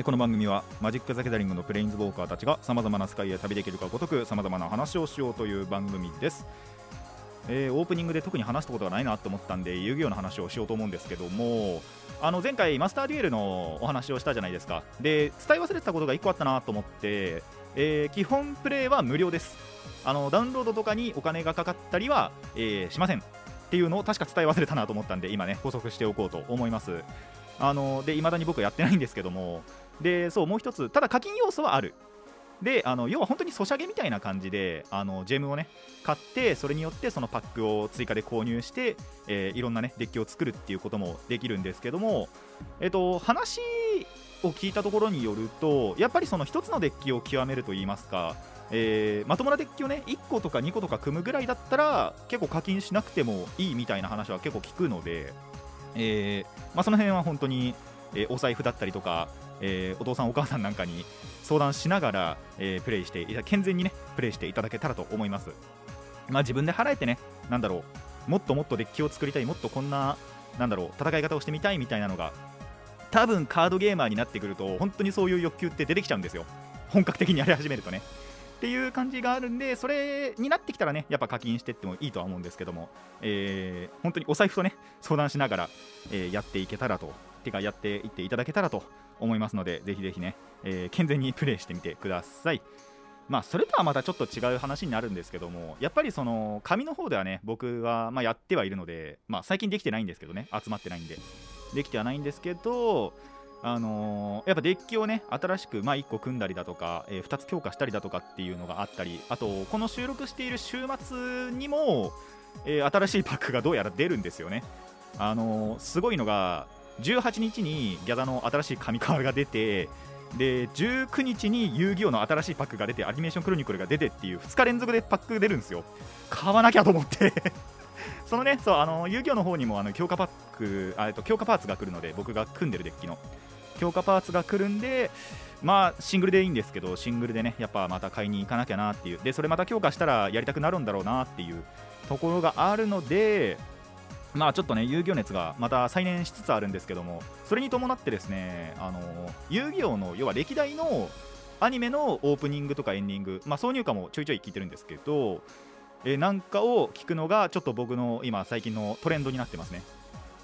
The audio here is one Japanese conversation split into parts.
この番組はマジック・ザ・ギャザリングのプレインズウォーカーたちがさまざまなスカイへ旅できるかごとくさまざまな話をしようという番組です、えーオープニングで特に話したことがないなと思ったんで遊戯王の話をしようと思うんですけどもあの前回マスターデュエルのお話をしたじゃないですか。で伝え忘れてたことが1個あったなと思って、えー基本プレイは無料です。あのダウンロードとかにお金がかかったりは、えーしません。っていうのを確か伝え忘れたなと思ったんで今ね補足しておこうと思います。あので未だに僕やってないんですけどもでそうもう一つただ課金要素はある。であの要は本当にソシャゲみたいな感じであのジェムをね買ってそれによってそのパックを追加で購入して、えーいろんなねデッキを作るっていうこともできるんですけどもえっと話を聞いたところによるとやっぱりその一つのデッキを極めるといいますかえーまともなデッキをね1個とか2個とか組むぐらいだったら結構課金しなくてもいいみたいな話は結構聞くので、えーまあ、その辺は本当に、えお財布だったりとか、えーお父さんお母さんなんかに相談しながら、えープレイして健全にねプレイしていただけたらと思います。まあ自分で払えてねなんだろうもっともっとデッキを作りたいもっとこんななんだろう戦い方をしてみたいみたいなのが多分カードゲーマーになってくると本当にそういう欲求って出てきちゃうんですよ。本格的にやり始めるとね。っていう感じがあるんでそれになってきたらねやっぱ課金してってもいいとは思うんですけども、えー本当にお財布とね相談しながら、えーやっていけたらと。てかやっていっていただけたらと。思いますのでぜひぜひね、えー健全にプレイしてみてください。まあそれとはまたちょっと違う話になるんですけどもやっぱりその紙の方ではね僕はまやってはいるのでまあ最近できてないんですけどね集まってないんで。できてはないんですけどあのーやっぱデッキをね新しく、ま、1個組んだりだとか、え2つ強化したりだとかっていうのがあったりあとこの収録している週末にも、えー新しいパックがどうやら出るんですよね。あのすごいのが18日にギャザの新しい神河が出てで19日に遊戯王の新しいパックが出てアニメーションクロニクルが出てっていう2日連続でパック出るんですよ。買わなきゃと思って。そのねそうあの遊戯王の方にもあの強化パックあと強化パーツが来るので僕が組んでるデッキの。強化パーツが来るんでまあシングルでいいんですけどシングルでねやっぱまた買いに行かなきゃなっていう。でそれまた強化したらやりたくなるんだろうなっていうところがあるのでまあちょっとね遊戯王熱がまた再燃しつつあるんですけどもそれに伴ってですねあの遊戯王の要は歴代のアニメのオープニングとかエンディング、まあ、挿入歌もちょいちょい聞いてるんですけど、えなんかを聞くのがちょっと僕の今最近のトレンドになってますね。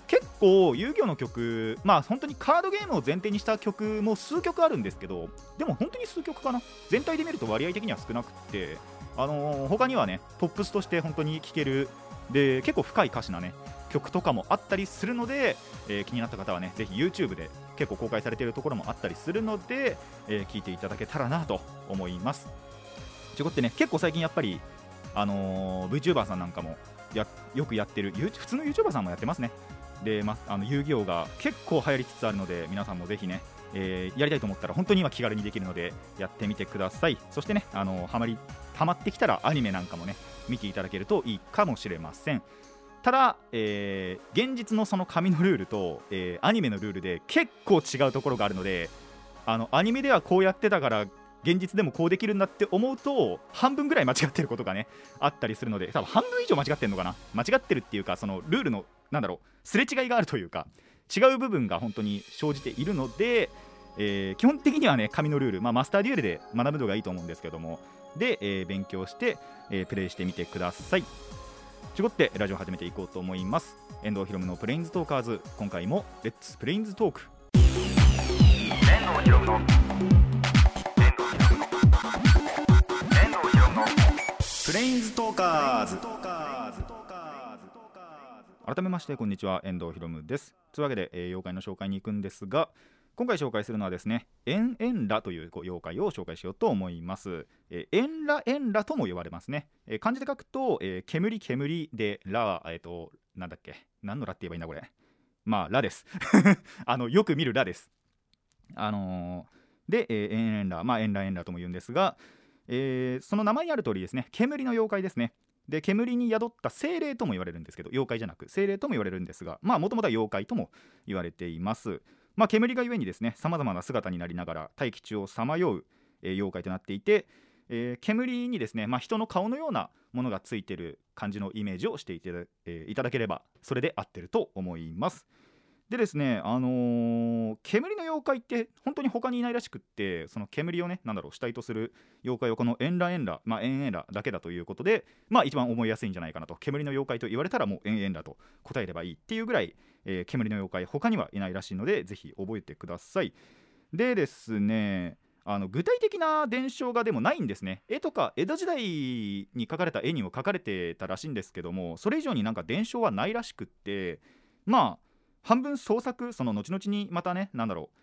結構遊戯王の曲まあ本当にカードゲームを前提にした曲も数曲あるんですけどでも本当に数曲かな？全体で見ると割合的には少なくてあのー他にはねトップスとして本当に聴けるで結構深い歌詞なね曲とかもあったりするので、えー気になった方はねぜひ YouTube で結構公開されているところもあったりするので、えー聞いていただけたらなと思います。ちょこってね結構最近やっぱりあのー VTuber さんなんかもやよくやってるゆ普通の YouTuber さんもやってますね。で、ま、あの遊戯王が結構流行りつつあるので皆さんもぜひね、えーやりたいと思ったら本当に今気軽にできるのでやってみてください。そしてねあのハマりハマってきたらアニメなんかもね見ていただけるといいかもしれません。ただ、えー現実のその紙のルールと、えーアニメのルールで結構違うところがあるのであのアニメではこうやってたから現実でもこうできるんだって思うと半分ぐらい間違ってることがねあったりするので多分半分以上間違ってるのかな？間違ってるっていうかそのルールのなんだろうすれ違いがあるというか違う部分が本当に生じているので、えー基本的にはね紙のルール、まあ、マスターデュエルで学ぶのがいいと思うんですけどもで、えー勉強して、えープレイしてみてください。ちょこってラジオ始めていこうと思います。遠藤ひろむのプレインズトーカーズ。今回もレッツプレインズトーク遠藤ひろむのプレインズトーカーズ。改めましてこんにちは。遠藤ひろむです。というわけで、えー妖怪の紹介に行くんですが今回紹介するのはですねエンエンラという妖怪を紹介しようと思います、えーエンラエンラとも呼ばれますね、えー漢字で書くと、えー煙煙でラはえっ、となんだっけ？何のラって言えばいいんだこれ？まあラです。あのよく見るラです。あのーで、えーエンエンラまあエンラエンラとも言うんですがえーその名前にある通りですね煙の妖怪ですね。で煙に宿った精霊とも言われるんですけど妖怪じゃなく精霊とも言われるんですがまあもともとは妖怪とも言われています。まあ煙がゆえにですねさまざまな姿になりながら大気中をさまよう、えー妖怪となっていて、えー煙にですね、まあ、人の顔のようなものがついてる感じのイメージをしていた,、えーいただければそれで合ってると思います。でですねあのー煙の妖怪って本当に他にいないらしくってその煙をねなんだろう主体とする妖怪はこのエンラエンラまあエンエンラだけだということでまあ一番思いやすいんじゃないかなと。煙の妖怪と言われたらもうエンエンラと答えればいいっていうぐらい、えー煙の妖怪他にはいないらしいのでぜひ覚えてください。でですねあの具体的な伝承がでもないんですね。絵とか江戸時代に描かれた絵にも描かれてたらしいんですけどもそれ以上になんか伝承はないらしくってまあ半分創作その後々にまたねなんだろう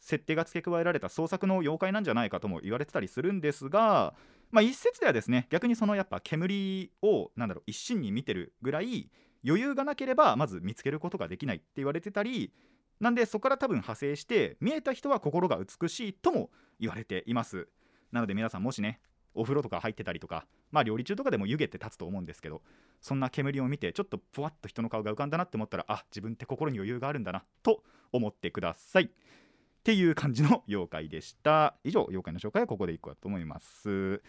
設定が付け加えられた創作の妖怪なんじゃないかとも言われてたりするんですがまあ一説ではですね逆にそのやっぱ煙をなんだろう一心に見てるぐらい余裕がなければまず見つけることができないって言われてたりなんでそこから多分派生して見えた人は心が美しいとも言われています。なので皆さんもしねお風呂とか入ってたりとかまあ料理中とかでも湯気って立つと思うんですけどそんな煙を見てちょっとふわっと人の顔が浮かんだなって思ったらあ自分って心に余裕があるんだなと思ってください。っていう感じの妖怪でした。以上妖怪の紹介はここでいくかと思います。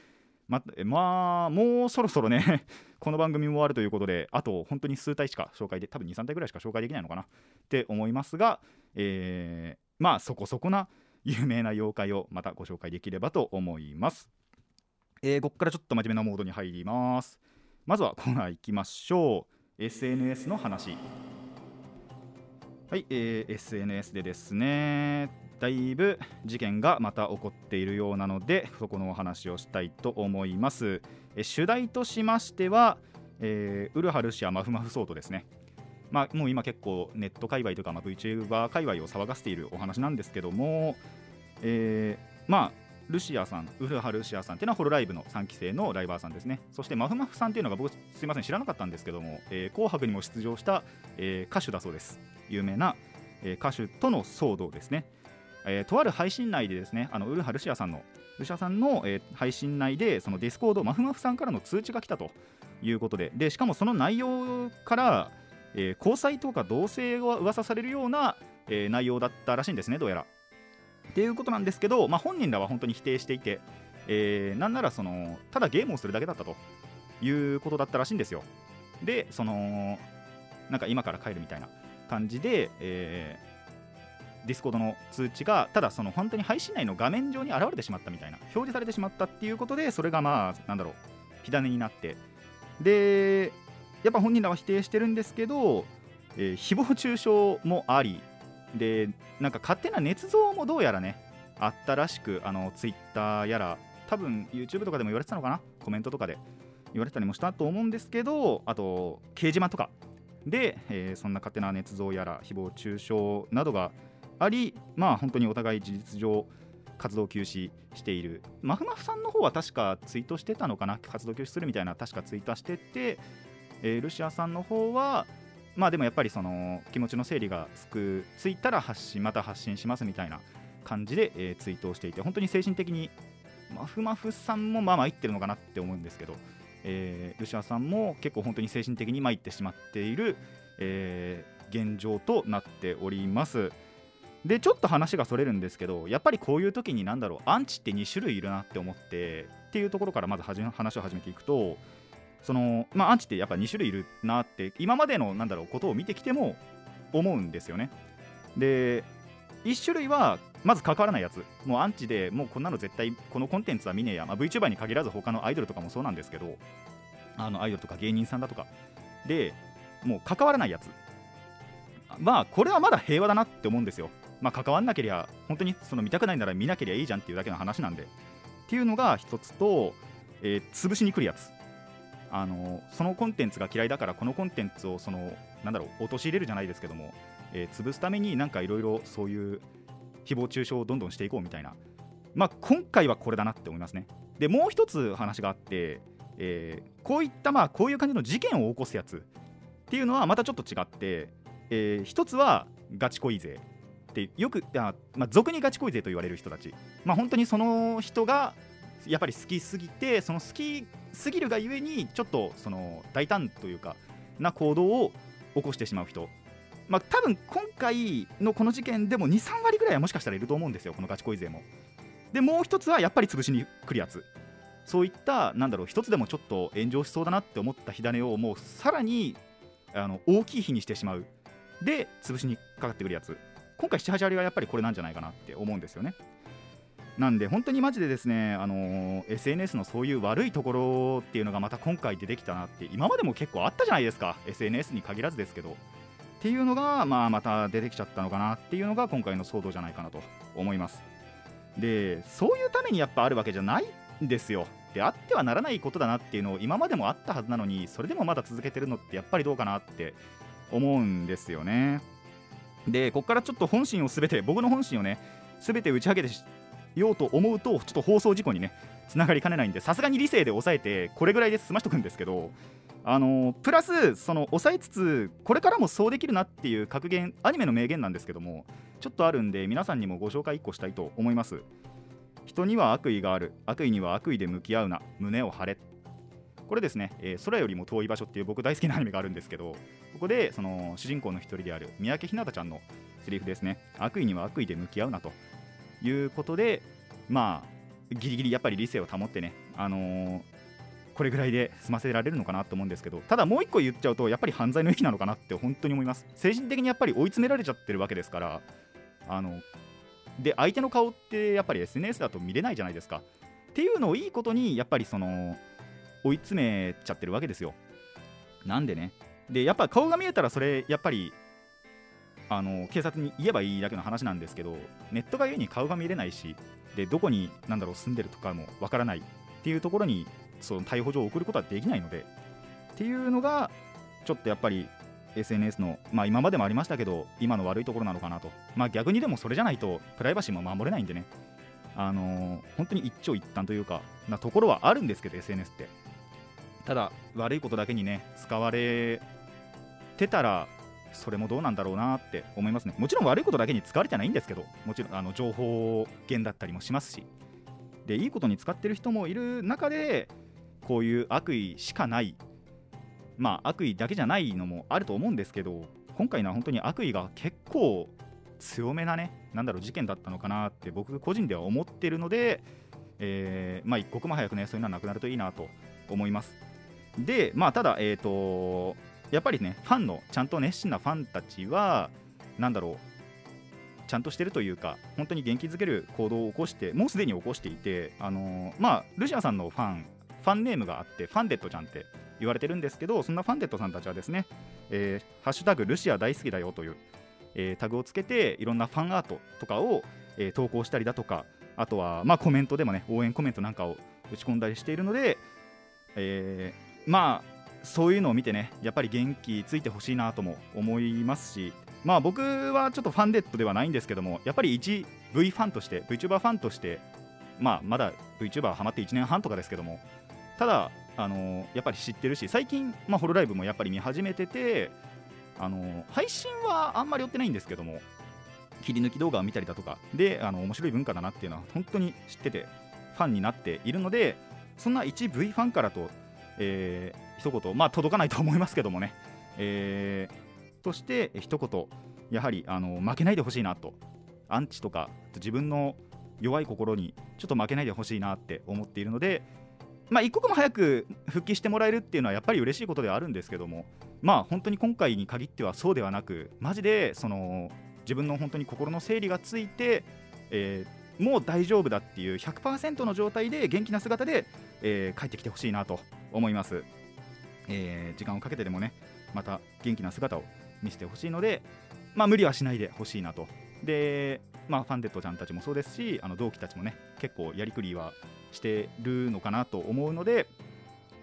ままあもうそろそろね この番組も終わるということであと本当に数体しか紹介で多分23体ぐらいしか紹介できないのかな。って思いますが、えーまあそこそこな有名な妖怪をまたご紹介できればと思います。えーここからちょっと真面目なモードに入ります。まずはコーナー行きましょう。SNS の話。はい、えー SNS でですねだいぶ事件がまた起こっているようなのでそこのお話をしたいと思います。えー主題としましては、えーウルハルシアマフマフソートですね。まあ、もう今結構ネット界隈とか、まあ、VTuber 界隈を騒がせているお話なんですけども、えーまあルシアさん、潤羽るしあさんっていうのはホロライブの3期生のライバーさんですね。そしてまふまふさんっていうのが僕すいません知らなかったんですけども、えー紅白にも出場した、えー歌手だそうです。有名な、えー歌手との騒動ですね。えーとある配信内でですね、あの潤羽るしあさんのるしあさんの、えー配信内でそのディスコードまふまふさんからの通知が来たということで、でしかもその内容から、えー交際とか同棲が噂されるような、えー内容だったらしいんですね、どうやら。っていうことなんですけど、まあ、本人らは本当に否定していて、えーなんならそのただゲームをするだけだったということだったらしいんですよ。で、そのなんか今から帰るみたいな感じで、えーディスコードの通知がただその本当に配信内の画面上に現れてしまったみたいな表示されてしまったっていうことでそれがまあなんだろう火種になってでやっぱ本人らは否定してるんですけど、えー誹謗中傷もありでなんか勝手な捏造もどうやらねあったらしくあのツイッターやら多分 YouTube とかでも言われてたのかなコメントとかで言われてたりもしたと思うんですけどあと掲示板とか。で、えーそんな勝手な捏造やら誹謗中傷などがありまあ本当にお互い事実上活動休止している。マフマフさんの方は確かツイートしてたのかな活動休止するみたいな確かツイートしてて、えールシアさんの方はまあでもやっぱりその気持ちの整理がつくついたら発信また発信しますみたいな感じで、えーツイートをしていて本当に精神的にマフマフさんもまあ参ってるのかなって思うんですけど、えールシアさんも結構本当に精神的に参ってしまっている、えー現状となっております。でちょっと話がそれるんですけどやっぱりこういう時に何だろうアンチって2種類いるなって思ってっていうところからまずはじめ話を始めていくとそのまあアンチってやっぱ2種類いるなって今までのなんだろうことを見てきても思うんですよね。で1種類はまず関わらないやつ。もうアンチでもうこんなの絶対このコンテンツは見ねえや、まあ、VTuber に限らず他のアイドルとかもそうなんですけどあのアイドルとか芸人さんだとか。でもう関わらないやつ。まあこれはまだ平和だなって思うんですよ。まあ関わんなけりゃ本当にその見たくないなら見なけりゃいいじゃんっていうだけの話なんで。っていうのが一つと、えー潰しに来るやつ。あのそのコンテンツが嫌いだからこのコンテンツをそのなんだろう陥れるじゃないですけども、えー潰すためになんかいろいろそういう誹謗中傷をどんどんしていこうみたいな。まあ今回はこれだなって思いますね。でもう一つ話があって、えーこういったまあこういう感じの事件を起こすやつっていうのはまたちょっと違って、えー一つはガチ恋勢ってよくあ、まあ、俗にガチ恋勢と言われる人たち、まあ、本当にその人がやっぱり好きすぎてその好きすぎるがゆえにちょっとその大胆というかな行動を起こしてしまう人。まあ多分今回のこの事件でも23割ぐらいはもしかしたらいると思うんですよ。このガチ恋勢も。でもう一つはやっぱり潰しに来るやつ。そういったなんだろう一つでもちょっと炎上しそうだなって思った火種をもうさらにあの大きい火にしてしまう。で潰しにかかってくるやつ。今回78割はやっぱりこれなんじゃないかなって思うんですよね。なんで本当にマジでですね、あの SNS のそういう悪いところっていうのがまた今回出てきたなって今までも結構あったじゃないですか SNS に限らずですけど。っていうのが、まあ、また出てきちゃったのかなっていうのが今回の騒動じゃないかなと思います。でそういうためにやっぱあるわけじゃないんですよ。であってはならないことだなっていうのを今までもあったはずなのにそれでもまだ続けてるのってやっぱりどうかなって思うんですよね。でここからちょっと本心をすべて僕の本心をねすべて打ち上げてようと思うとちょっと放送事故にねつながりかねないんでさすがに理性で抑えてこれぐらいで済ましとくんですけどあのプラスその抑えつつこれからもそうできるなっていう格言アニメの名言なんですけどもちょっとあるんで皆さんにもご紹介1個したいと思います。人には悪意がある。悪意には悪意で向き合うな。胸を張れ。これですね、えー空よりも遠い場所っていう僕大好きなアニメがあるんですけどここでその主人公の一人である三宅ひなたちゃんのセリフですね。悪意には悪意で向き合うなと。いうことでまあギリギリやっぱり理性を保ってねあのーこれぐらいで済ませられるのかなと思うんですけどただもう一個言っちゃうとやっぱり犯罪の域なのかなって本当に思います。精神的にやっぱり追い詰められちゃってるわけですからあので相手の顔ってやっぱり SNS だと見れないじゃないですか。っていうのをいいことにやっぱりその追い詰めちゃってるわけですよ。なんでね。でやっぱ顔が見えたらそれやっぱりあの警察に言えばいいだけの話なんですけどネットがゆえに顔が見れないしでどこになんだろう住んでるとかもわからないっていうところにその逮捕状を送ることはできないのでっていうのがちょっとやっぱり SNS の、まあ、今までもありましたけど今の悪いところなのかなと、まあ、逆にでもそれじゃないとプライバシーも守れないんでね。あのー本当に一長一短というかなところはあるんですけど SNS って。ただ悪いことだけにね使われてたらそれもどうなんだろうなって思いますね。もちろん悪いことだけに使われてないんですけどもちろんあの情報源だったりもしますし。でいいことに使ってる人もいる中でこういう悪意しかない。まあ悪意だけじゃないのもあると思うんですけど今回のは本当に悪意が結構強めなねなんだろう事件だったのかなって僕個人では思ってるので、えーまあ一刻も早くねそういうのはなくなるといいなと思います。でまあただえっ、とやっぱりねファンのちゃんと熱心なファンたちはなんだろうちゃんとしてるというか本当に元気づける行動を起こしてもうすでに起こしていてあのーまあルシアさんのファンファンネームがあってファンデットちゃんって言われてるんですけどそんなファンデットさんたちはですね、えーハッシュタグルシア大好きだよという、えータグをつけていろんなファンアートとかを、えー投稿したりだとかあとはまあコメントでもね応援コメントなんかを打ち込んだりしているので、えーまあそういうのを見てねやっぱり元気ついてほしいなとも思いますしまあ僕はちょっとファンデットではないんですけどもやっぱり一 V ファンとして VTuber ファンとしてまあまだ VTuber ハマって1年半とかですけどもただあのやっぱり知ってるし最近、まあ、ホロライブもやっぱり見始めててあの配信はあんまり追ってないんですけども切り抜き動画を見たりだとかであの面白い文化だなっていうのは本当に知っててファンになっているのでそんな一 V ファンからと、えー一言。まあ届かないと思いますけどもね、えーとして一言。やはりあの負けないでほしいなと。アンチとか自分の弱い心にちょっと負けないでほしいなって思っているのでまあ一刻も早く復帰してもらえるっていうのはやっぱり嬉しいことではあるんですけどもまあ本当に今回に限ってはそうではなくマジでその自分の本当に心の整理がついて、えーもう大丈夫だっていう100%の状態で元気な姿で、えー帰ってきてほしいなと思います、えー時間をかけてでもねまた元気な姿を見せてほしいのでまあ無理はしないでほしいなと。でまあファンデットちゃんたちもそうですしあの同期たちもね結構やりくりはしてるのかなと思うので、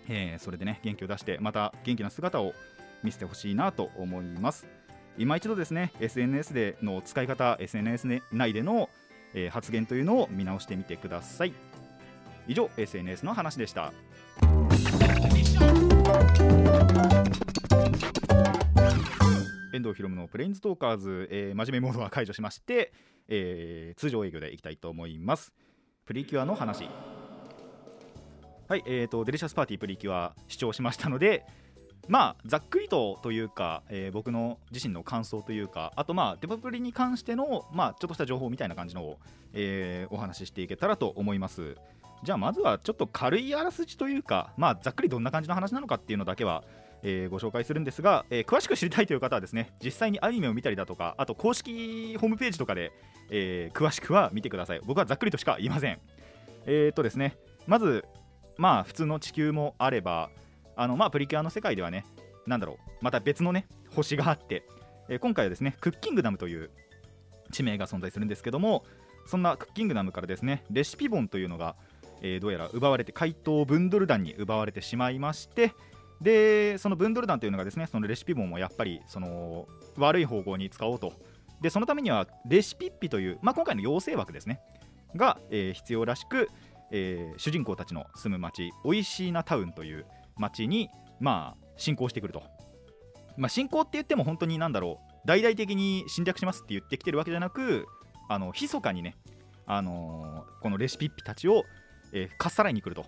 えーそれでね元気を出してまた元気な姿を見せてほしいなと思います。今一度ですね SNS での使い方 SNS 内での、えー発言というのを見直してみてください。以上 SNS の話でした。遠藤ひろむのプレインズトーカーズ、えー真面目モードは解除しまして、えー通常営業でいきたいと思いますプリキュアの話はい、えーと、デリシャスパーティープリキュア視聴しましたので、まあ、ざっくりとというか、えー僕の自身の感想というか、あと、まあ、デパプリに関しての、まあ、ちょっとした情報みたいな感じのを、えーお話ししていけたらと思います。じゃあ、まずはちょっと軽いあらすじというか、まあ、ざっくりどんな感じの話なのかっていうのだけは、えーご紹介するんですが、えー詳しく知りたいという方はですね、実際にアニメを見たりだとか、あと公式ホームページとかで、えー詳しくは見てください。僕はざっくりとしか言いません。えー、とですね、まず、まあ、普通の地球もあれば、あのまあ、プリキュアの世界ではね、なんだろう、また別のね、星があって、えー今回はですね、クッキングダムという地名が存在するんですけども、そんなクッキングダムからですね、レシピ本というのが、えーどうやら奪われて、怪盗ブンドル団に奪われてしまいまして、で、そのブンドル団というのがですね、そのレシピ本をやっぱりその悪い方向に使おうと。で、そのためにはレシピッピという、まあ、今回の妖精枠ですね、が、えー必要らしく、えー主人公たちの住む町、おいしいなタウンという町に、まあ、侵攻してくると。まあ、侵攻って言っても本当になんだろう、大々的に侵略しますって言ってきてるわけじゃなく、あの密かにね、あのーこのレシピッピたちを、えーかっさらいに来ると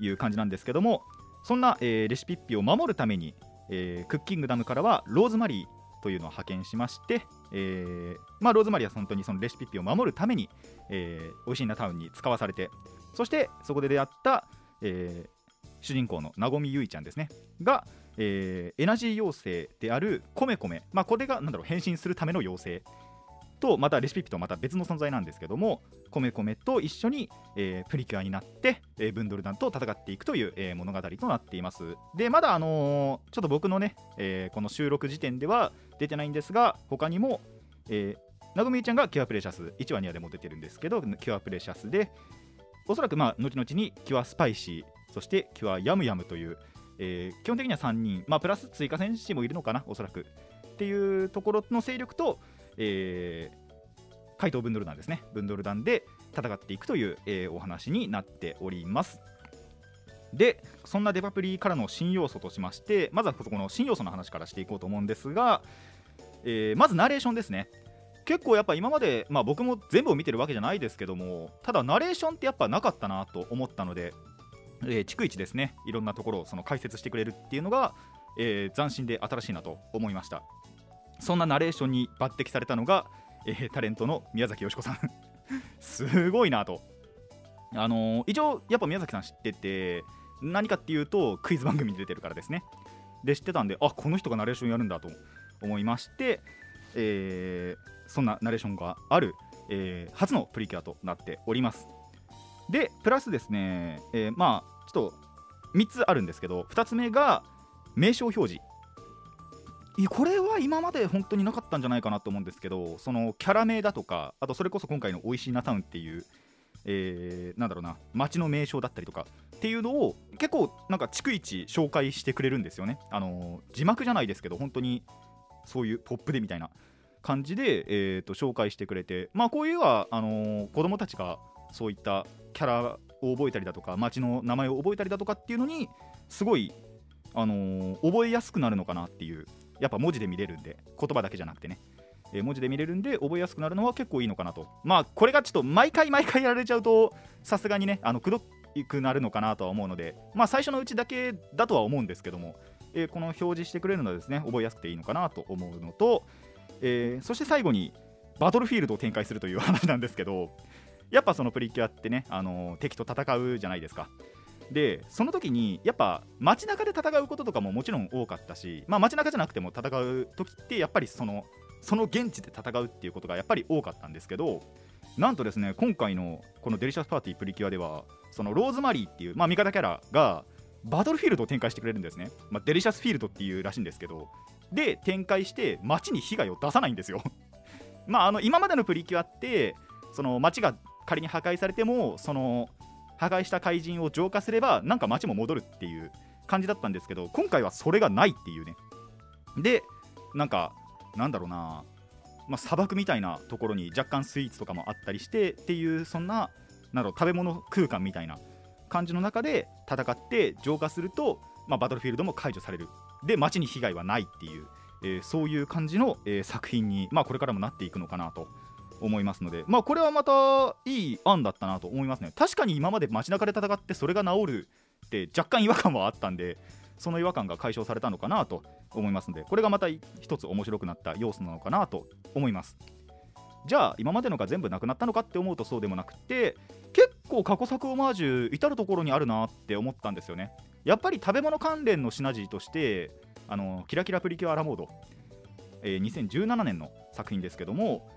いう感じなんですけども、そんな、えーレシピッピを守るために、えークッキングダムからはローズマリーというのを派遣しまして、えーまあ、ローズマリーは本当にそのレシピッピを守るために、えー、おいしいなタウンに使わされてそしてそこで出会った、えー主人公のなごみゆいちゃんですねが、えーエナジー妖精であるコメコメ、まあ、これがなんだろう変身するための妖精。とまたレシピッピとまた別の存在なんですけどもコメコメと一緒に、えープリキュアになって、えーブンドル団と戦っていくという、えー物語となっています。でまだあのーちょっと僕のね、えーこの収録時点では出てないんですが他にも、えーなごみちゃんがキュアプレシャス1話2話でも出てるんですけどキュアプレシャスでおそらくまあ後々にキュアスパイシーそしてキュアヤムヤムという、えー基本的には3人、まあ、プラス追加戦士もいるのかなおそらく。っていうところの勢力と、えー怪盗ブンドル団ですね。ブンドル団で戦っていくという、えーお話になっております。でそんなデバプリからの新要素としましてまずはこの新要素の話からしていこうと思うんですが、えーまずナレーションですね。結構やっぱ今まで、まあ、僕も全部を見てるわけじゃないですけどもただナレーションってやっぱなかったなと思ったので、えー逐一ですね。いろんなところをその解説してくれるっていうのが、えー斬新で新しいなと思いました。そんなナレーションに抜擢されたのが、えータレントの宮崎美子さん。すごいなと。あのー一応やっぱ宮崎さん知ってて何かっていうとクイズ番組に出てるからですね。で知ってたんであこの人がナレーションやるんだと思いまして、えーそんなナレーションがある、えー初のプリキュアとなっております。でプラスですね、えーまあちょっと3つあるんですけど2つ目が名称表示。これは今まで本当になかったんじゃないかなと思うんですけどそのキャラ名だとかあとそれこそ今回の「おいしいなタウン」っていう、えーなんだろうな街の名称だったりとかっていうのを結構なんか逐一紹介してくれるんですよね。あの字幕じゃないですけど本当にそういうポップでみたいな感じで、えー、と紹介してくれてまあこういうはあのー子供たちがそういったキャラを覚えたりだとか街の名前を覚えたりだとかっていうのにすごい、あのー覚えやすくなるのかなっていうやっぱ文字で見れるんで言葉だけじゃなくてね、えー文字で見れるんで覚えやすくなるのは結構いいのかなと。まあこれがちょっと毎回毎回やられちゃうとさすがにねあのくどくなるのかなとは思うのでまあ最初のうちだけだとは思うんですけども、えーこの表示してくれるのはですね覚えやすくていいのかなと思うのと、えーそして最後にバトルフィールドを展開するという話なんですけどやっぱそのプリキュアってね、あの敵と戦うじゃないですか。でその時にやっぱ街中で戦うこととかももちろん多かったし、まあ、街中じゃなくても戦う時ってやっぱりそのその現地で戦うっていうことがやっぱり多かったんですけどなんとですね今回のこのデリシャスパーティープリキュアではそのローズマリーっていう、まあ、味方キャラがバトルフィールドを展開してくれるんですね、まあ、デリシャスフィールドっていうらしいんですけどで展開して街に被害を出さないんですよ。まああの今までのプリキュアってその街が仮に破壊されてもその破壊した怪人を浄化すればなんか街も戻るっていう感じだったんですけど今回はそれがないっていうね。でなんかなんだろうな、まあ、砂漠みたいなところに若干スイーツとかもあったりしてっていうそんななん食べ物空間みたいな感じの中で戦って浄化すると、まあ、バトルフィールドも解除される。で街に被害はないっていう、えーそういう感じの、えー作品に、まあ、これからもなっていくのかなと。思いますので、まあ、これはまたいい案だったなと思いますね。確かに今まで街中で戦ってそれが治るって若干違和感はあったんでその違和感が解消されたのかなと思いますのでこれがまた一つ面白くなった要素なのかなと思います。じゃあ今までのが全部なくなったのかって思うとそうでもなくて結構過去作オマージュ至る所にあるなって思ったんですよね。やっぱり食べ物関連のシナジーとしてあのキラキラプリキュアラモード、えー2017年の作品ですけども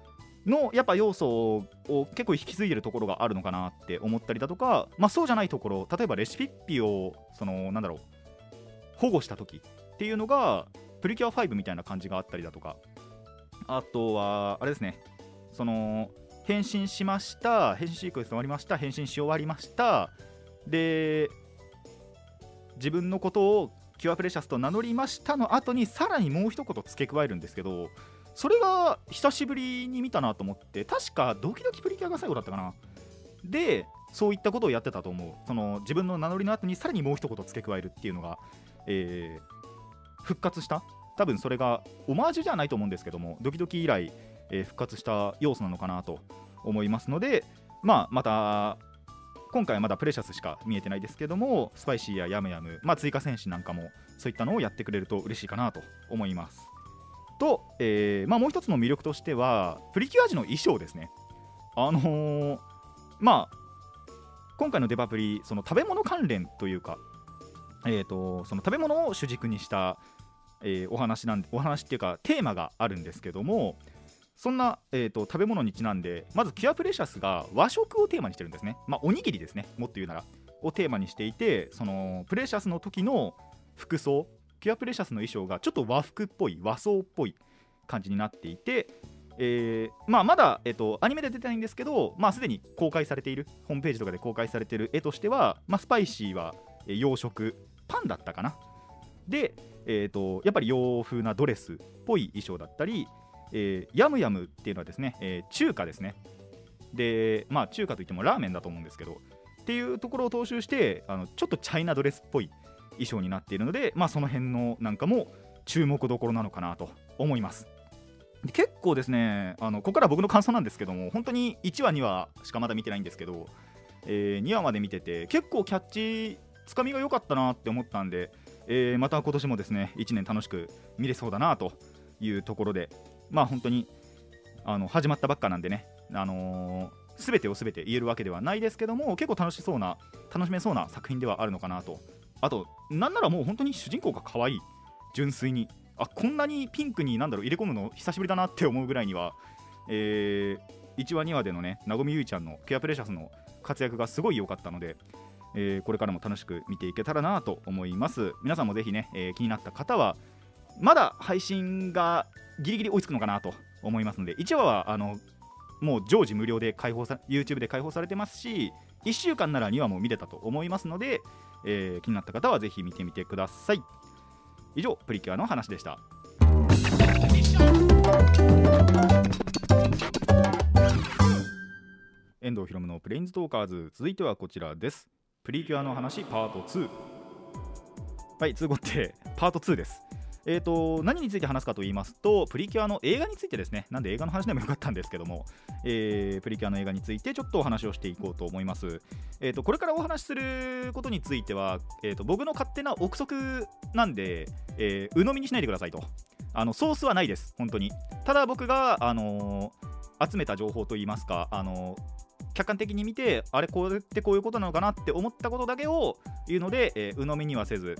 のやっぱ要素を結構引き継いでるところがあるのかなって思ったりだとか、まあ、そうじゃないところ例えばレシピッピをそのなんだろう保護した時っていうのがプリキュア5みたいな感じがあったりだとかあとはあれですねその変身しました変身シークエンス終わりました変身し終わりましたで自分のことをキュアプレシャスと名乗りましたの後にさらにもう一言付け加えるんですけどそれが久しぶりに見たなと思って確かドキドキプリキュアが最後だったかな。でそういったことをやってたと思う。その自分の名乗りの後にさらにもう一言付け加えるっていうのが、えー復活した。多分それがオマージュじゃないと思うんですけどもドキドキ以来、えー復活した要素なのかなと思いますのでまあまた今回はまだプレシャスしか見えてないですけどもスパイシーやヤムヤム、まあ、追加戦士なんかもそういったのをやってくれると嬉しいかなと思います。と、えーまあ、もう一つの魅力としてはプリキュア時の衣装ですね。あのーまあ今回のデバプリその食べ物関連というかえー、とその食べ物を主軸にした、えーお話なんお話っていうかテーマがあるんですけどもそんな、えー、と食べ物にちなんでまずキュアプレシャスが和食をテーマにしてるんですね、まあ、おにぎりですね。もっと言うなら。をテーマにしていてそのプレシャスの時の服装キュアプレシャスの衣装がちょっと和服っぽい和装っぽい感じになっていて、えーまあ、まだ、えっとアニメで出てないんですけど、まあ、すでに公開されているホームページとかで公開されている絵としては、まあ、スパイシーは洋食パンだったかな。で、えー、とやっぱり洋風なドレスっぽい衣装だったり、えーヤムヤムっていうのはですね、えー中華ですね。でまあ中華といってもラーメンだと思うんですけどっていうところを踏襲してあのちょっとチャイナドレスっぽい衣装になっているので、まあ、その辺のなんかも注目どころなのかなと思います。で結構ですねあのここから僕の感想なんですけども本当に1話2話しかまだ見てないんですけど、えー2話まで見てて結構キャッチつかみが良かったなって思ったんで、えーまた今年もですね1年楽しく見れそうだなというところでまあ本当にあの始まったばっかなんでね、あのー、全てを全て言えるわけではないですけども結構楽しそうな楽しめそうな作品ではあるのかなとあとなんならもう本当に主人公が可愛い。純粋に。あこんなにピンクになんだろう入れ込むの久しぶりだなって思うぐらいには、えー1話2話でのねなごみゆいちゃんのケアプレシャスの活躍がすごい良かったので、えーこれからも楽しく見ていけたらなと思います。皆さんもぜひね、えー気になった方はまだ配信がギリギリ追いつくのかなと思いますので1話はあのもう常時無料で開放さ YouTube で開放されてますし1週間なら2話も見れたと思いますので、えー気になった方はぜひ見てみてください。以上プリキュアの話でした。遠藤ひろむのプレインズトーカーズ。続いてはこちらです。プリキュアの話パート2はい通ごってパート2です。えー、と何について話すかと言いますと、プリキュアの映画についてですね、なんで映画の話でもよかったんですけども、えープリキュアの映画についてちょっとお話をしていこうと思います。えー、とこれからお話しすることについては、えー、と僕の勝手な憶測なんで、えー鵜呑みにしないでくださいと。あのソースはないです、本当に。ただ僕が、あのー集めた情報といいますか、あの客観的に見て、あれ、これってこういうことなのかなって思ったことだけを言うので、えー鵜呑みにはせず、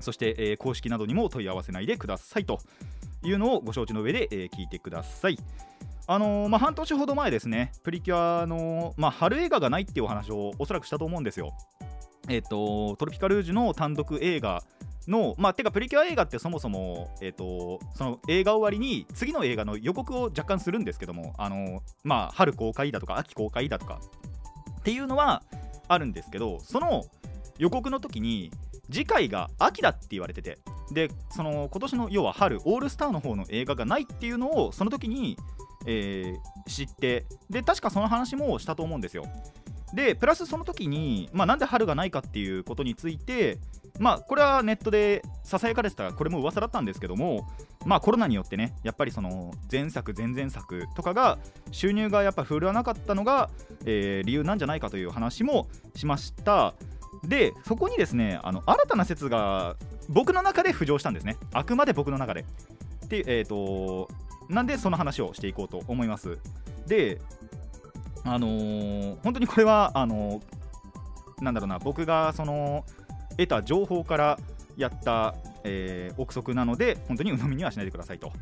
そして、えー公式などにも問い合わせないでくださいというのをご承知の上で、えー聞いてください。あのーまあ、半年ほど前ですね、プリキュアの、まあ、春映画がないっていうお話をおそらくしたと思うんですよ。えっ、と、トロピカルージュの単独映画の、まあ、てか、プリキュア映画ってそもそも、えっ、と、その映画終わりに次の映画の予告を若干するんですけども、あのまあ、春公開だとか、秋公開だとかっていうのはあるんですけど、その予告の時に、次回が秋だって言われてて。でその今年の要は春オールスターの方の映画がないっていうのをその時に、えー知って。で確かその話もしたと思うんですよ。でプラスその時に、まあ、なんで春がないかっていうことについてまあこれはネットでささやかれてたこれも噂だったんですけどもまあコロナによってねやっぱりその前作前々作とかが収入がやっぱ振るわなかったのが、えー理由なんじゃないかという話もしました。でそこにですねあの新たな説が僕の中で浮上したんですね。あくまで僕の中で。でえっ、となんでその話をしていこうと思います。であのー本当にこれはあのーなんだろうな僕がその得た情報からやった、えー憶測なので本当に鵜呑みにはしないでくださいと。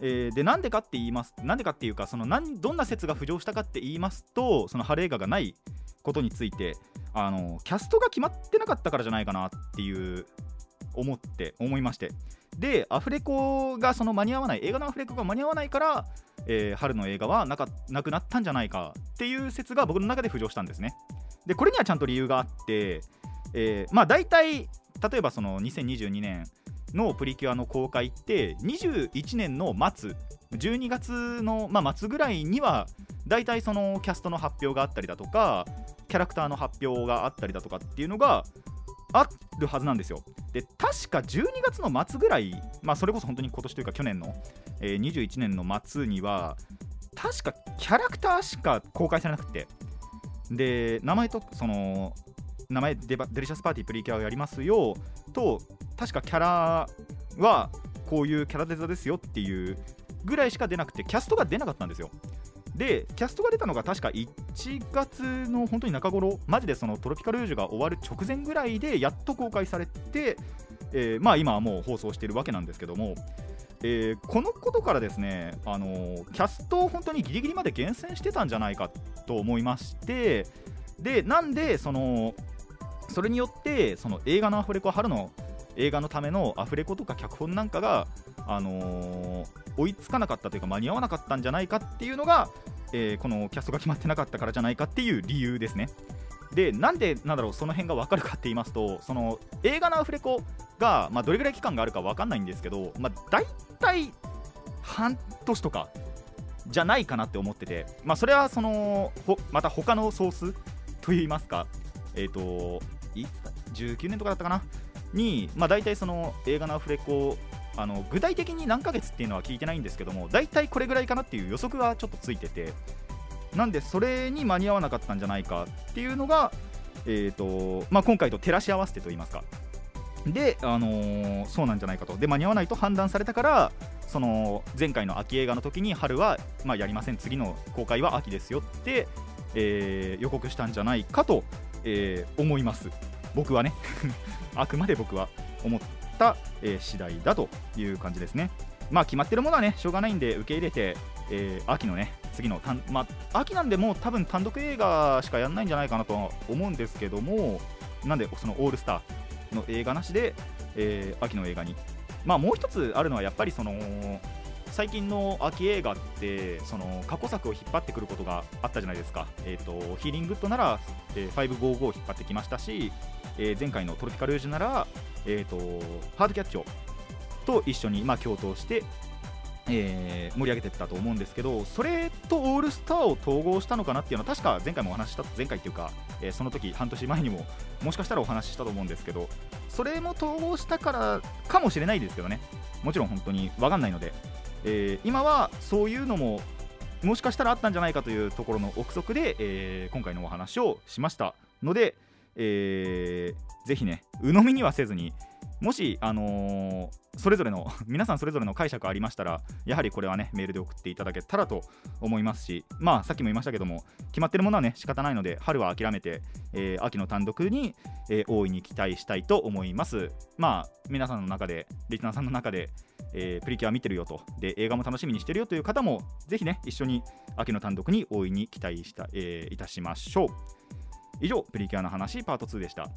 えーでなんでかって言いますなんでかっていうかそのなんどんな説が浮上したかって言いますとその晴れ映画がないことについてあのキャストが決まってなかったからじゃないかなっていう思って思いまして。でアフレコがその間に合わない映画のアフレコが間に合わないから、えー春の映画はなかなくなったんじゃないかっていう説が僕の中で浮上したんですね。でこれにはちゃんと理由があって、えーまあ大体例えばその2022年のプリキュアの公開って21年の末12月の、まあ、末ぐらいには大体そのキャストの発表があったりだとかキャラクターの発表があったりだとかっていうのがあるはずなんですよ。で確か12月の末ぐらい、まあ、それこそ本当に今年というか去年の、えー21年の末には確かキャラクターしか公開されなくて。で名前とその名前でデリシャスパーティープリキュアをやりますよと確かキャラはこういうキャラデザですよっていうぐらいしか出なくてキャストが出なかったんですよ。でキャストが出たのが確か1月の本当に中頃マジでそのトロピカルージュが終わる直前ぐらいでやっと公開されて、えーまあ今はもう放送してるわけなんですけども、えーこのことからですね、あのーキャストを本当にギリギリまで厳選してたんじゃないかと思いましてでなんでそのそれによってその映画のアフレコ春の映画のためのアフレコとか脚本なんかが、あのー追いつかなかったというか間に合わなかったんじゃないかっていうのが、えーこのキャストが決まってなかったからじゃないかっていう理由ですね。でなんでなんだろうその辺が分かるかって言いますとその映画のアフレコが、まあ、どれぐらい期間があるか分かんないんですけど、まあ、大体半年とかじゃないかなって思ってて、まあ、それはそのほまた他のソースといいますか、えっ、といつ19年とかだったかな？に、まあ、大体その映画のアフレコあの具体的に何ヶ月っていうのは聞いてないんですけども大体これぐらいかなっていう予測がちょっとついててなんでそれに間に合わなかったんじゃないかっていうのが、えーとまあ、今回と照らし合わせてといいますか。で、あのーそうなんじゃないかと。で間に合わないと判断されたからその前回の秋映画の時に春は、まあ、やりません。次の公開は秋ですよって、えー予告したんじゃないかと、えー思います。僕はね。あくまで僕は思った、えー次第だという感じですね。まあ決まってるものはねしょうがないんで受け入れて、えー秋のね次の単まあ秋なんでもう多分単独映画しかやんないんじゃないかなとは思うんですけどもなんでそのオールスターの映画なしで、えー秋の映画に。まあもう一つあるのはやっぱりその最近の秋映画ってその過去作を引っ張ってくることがあったじゃないですか、えー、とヒーリングッドなら、えー555を引っ張ってきましたし、えー前回のトロピカルージュなら、えー、とハードキャッチョと一緒に、まあ、共闘して、えー盛り上げていったと思うんですけどそれとオールスターを統合したのかなっていうのは確か前回もお話しした前回っていうか、えーその時半年前にももしかしたらお話ししたと思うんですけどそれも統合したからかもしれないですけどね。もちろん本当に分かんないので、えー今はそういうのももしかしたらあったんじゃないかというところの憶測で、えー今回のお話をしましたので、えーぜひね鵜呑みにはせずにもし、あのーそれぞれの 皆さんそれぞれの解釈ありましたらやはりこれはねメールで送っていただけたらと思いますしまあさっきも言いましたけども決まってるものはね仕方ないので春は諦めて、えー秋の単独に、えー大いに期待したいと思います。まあ皆さんの中でリスナーさんの中で、えープリキュア見てるよとで映画も楽しみにしてるよという方もぜひね一緒に秋の単独に大いに期待した、えいたしましょう。以上プリキュアの話パート2でした。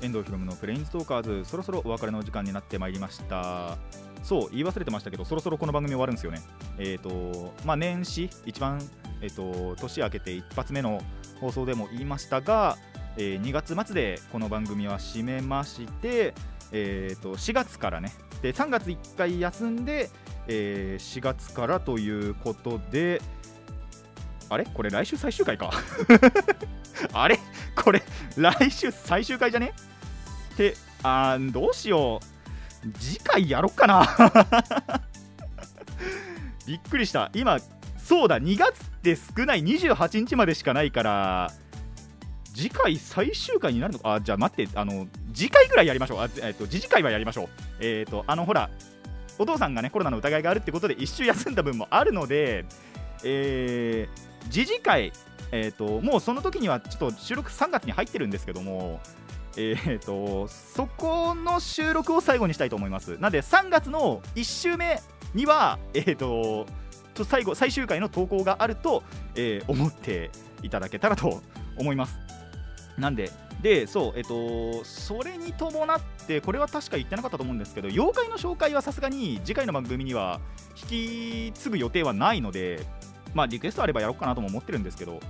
遠藤ひろむのプレインズトーカーズそろそろお別れの時間になってまいりました。そう言い忘れてましたけどそろそろこの番組終わるんですよね。えっ、とまあ年始一番えっ、と年明けて一発目の放送でも言いましたが、えー2月末でこの番組は締めましてえー、と4月からね。で3月1回休んで、えー4月からということであれ？これ来週最終回か。あれ？これ来週最終回じゃね？ってあーどうしよう。次回やろっかな。びっくりした。今そうだ2月って少ない28日までしかないから次回最終回になるのか？あじゃあ待ってあの次回ぐらいやりましょうあ、えっと次次回はやりましょうえっ、とあのほらお父さんがねコロナの疑いがあるってことで 一周休んだ分もあるのでえー、次次回えーと、もうその時にはちょっと収録3月に入ってるんですけども、えーと、そこの収録を最後にしたいと思います。なんで3月の1週目には、えーと、と最後最終回の投稿があると、えー、思っていただけたらと思います。なんで、で、そう、えっ、と、それに伴って、これは確か言ってなかったと思うんですけど、妖怪の紹介はさすがに次回の番組には引き継ぐ予定はないので、まあ、リクエストあればやろうかなとも思ってるんですけど、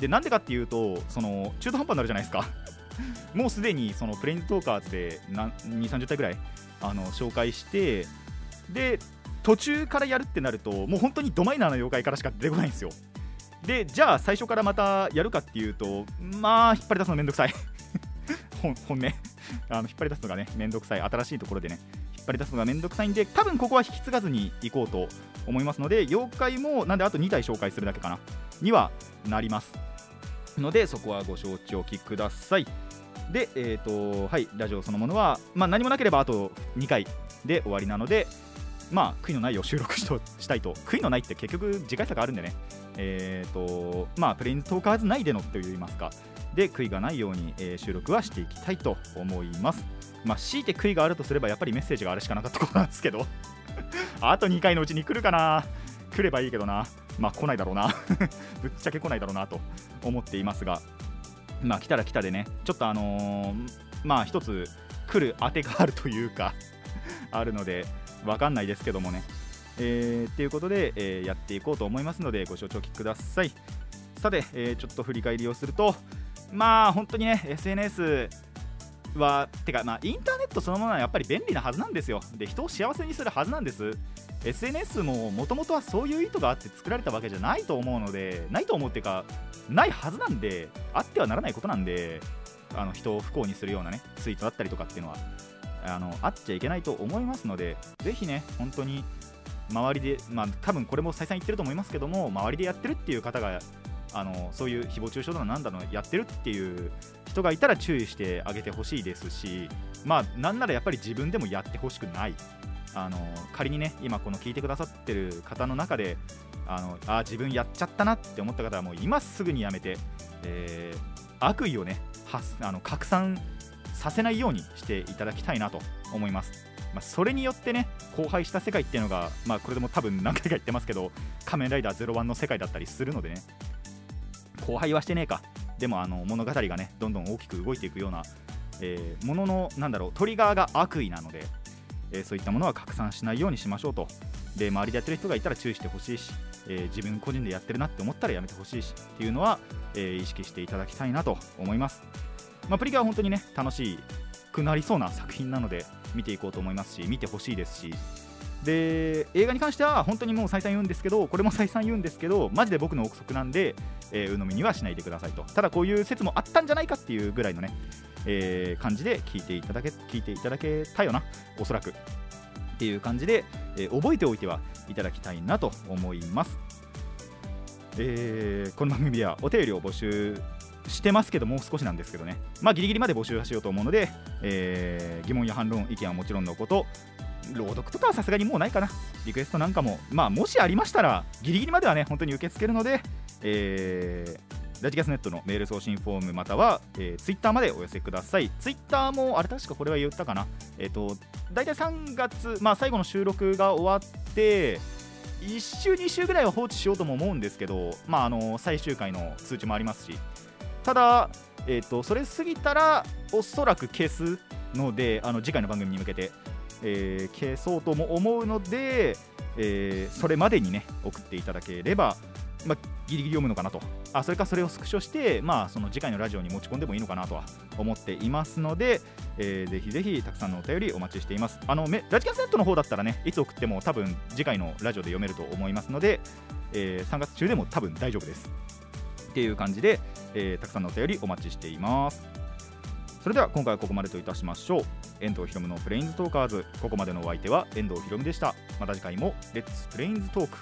でなんでかっていうと、その中途半端になるじゃないですか。もうすでにそのプレイントーカーズで2、30体ぐらいあの紹介して、で、途中からやるってなると、もう本当にドマイナーの妖怪からしか出てこないんですよ。で、じゃあ最初からまたやるかっていうと、まあ、引っ張り出すのめんどくさい。本音 あの引っ張り出すのがね、めんどくさい、新しいところでね、引っ張り出すのがめんどくさいんで、多分ここは引き継がずにいこうと思いますので、妖怪も、なんであと2体紹介するだけかな、にはなります。ので、そこはご承知おきください。で、えーとはい、ラジオそのものは、まあ、何もなければあと2回で終わりなので、まあ、悔いのないを収録しとしたいと、悔いのないって結局、次回作あるんでね、えーとまあ、プレインズトーカーズ内でのといいますか、で悔いがないように、えー、収録はしていきたいと思います。まあ、強いて悔いがあるとすれば、やっぱりメッセージがあるしかなかったことなんですけど、あと2回のうちに来るかな、来ればいいけどな、まあ来ないだろうな。ぶっちゃけ来ないだろうなと思っていますが、まあ来たら来たでね、ちょっとあのー、まあ一つ来る当てがあるというか。あるので、わかんないですけどもね。えー、っていうことで、えー、やっていこうと思いますので、ご承知おきください。さて、えー、ちょっと振り返りをすると、まあ本当にね SNS はてかまあインターネットそのものはやっぱり便利なはずなんですよで人を幸せにするはずなんです SNS ももともとはそういう意図があって作られたわけじゃないと思うのでないと思うっていうかないはずなんであってはならないことなんであの人を不幸にするようなねツイートだったりとかっていうのはあのあっちゃいけないと思いますのでぜひね本当に周りでまあ多分これも再三言ってると思いますけども周りでやってるっていう方があのそういう誹謗中傷だのなんだのやってるっていう人がいたら注意してあげてほしいですし、まあ、なんならやっぱり自分でもやってほしくない。あの仮にね今この聞いてくださってる方の中であのあ自分やっちゃったなって思った方はもう今すぐにやめて、えー、悪意をねあの拡散させないようにしていただきたいなと思います。まあ、それによってね荒廃した世界っていうのが、まあ、これでも多分何回か言ってますけど仮面ライダー01の世界だったりするのでね荒廃はしてねえか。でもあの物語がねどんどん大きく動いていくような、えー、もののなんだろうトリガーが悪意なので、えー、そういったものは拡散しないようにしましょうと。で周りでやってる人がいたら注意してほしいし、えー、自分個人でやってるなって思ったらやめてほしいしっていうのは、えー、意識していただきたいなと思います、まあ、プリキュアは本当にね楽しくなりそうな作品なので見ていこうと思いますし見てほしいですし。で映画に関しては本当にもう再三言うんですけどこれも再三言うんですけどマジで僕の憶測なんで、えー、鵜呑みにはしないでくださいと。ただこういう説もあったんじゃないかっていうぐらいのね、えー、感じで聞いていただけ聞いていただけたよな。おそらく。っていう感じで、えー、覚えておいてはいただきたいなと思います、えー、この番組ではお便りを募集してますけどもう少しなんですけどね。まあギリギリまで募集はしようと思うので、えー、疑問や反論意見はもちろんのこと朗読とかはさすがにもうないかな。リクエストなんかもまあもしありましたらギリギリまではね本当に受け付けるので、えー、ラジキャスネットのメール送信フォームまたは、えー、ツイッターまでお寄せください。ツイッターもあれ確かこれは言ったかな。えっ、ー、と大体3月まあ最後の収録が終わって1週2週ぐらいは放置しようとも思うんですけどまああの最終回の通知もありますしただえーと、それ過ぎたらおそらく消すのであの次回の番組に向けてえー、消そうとも思うので、えー、それまでにね送っていただければ、まあ、ギリギリ読むのかなと。あそれかそれをスクショして、まあ、その次回のラジオに持ち込んでもいいのかなとは思っていますので、えー、ぜひぜひたくさんのお便りお待ちしています。あのラジキャスネットの方だったらねいつ送っても多分次回のラジオで読めると思いますので、えー、3月中でも多分大丈夫です。っていう感じで、えー、たくさんのお便りお待ちしています。それでは今回はここまでといたしましょう。遠藤ひろむのプレインズトーカーズ。ここまでのお相手は遠藤ひろむでした。また次回もレッツプレインズトーク。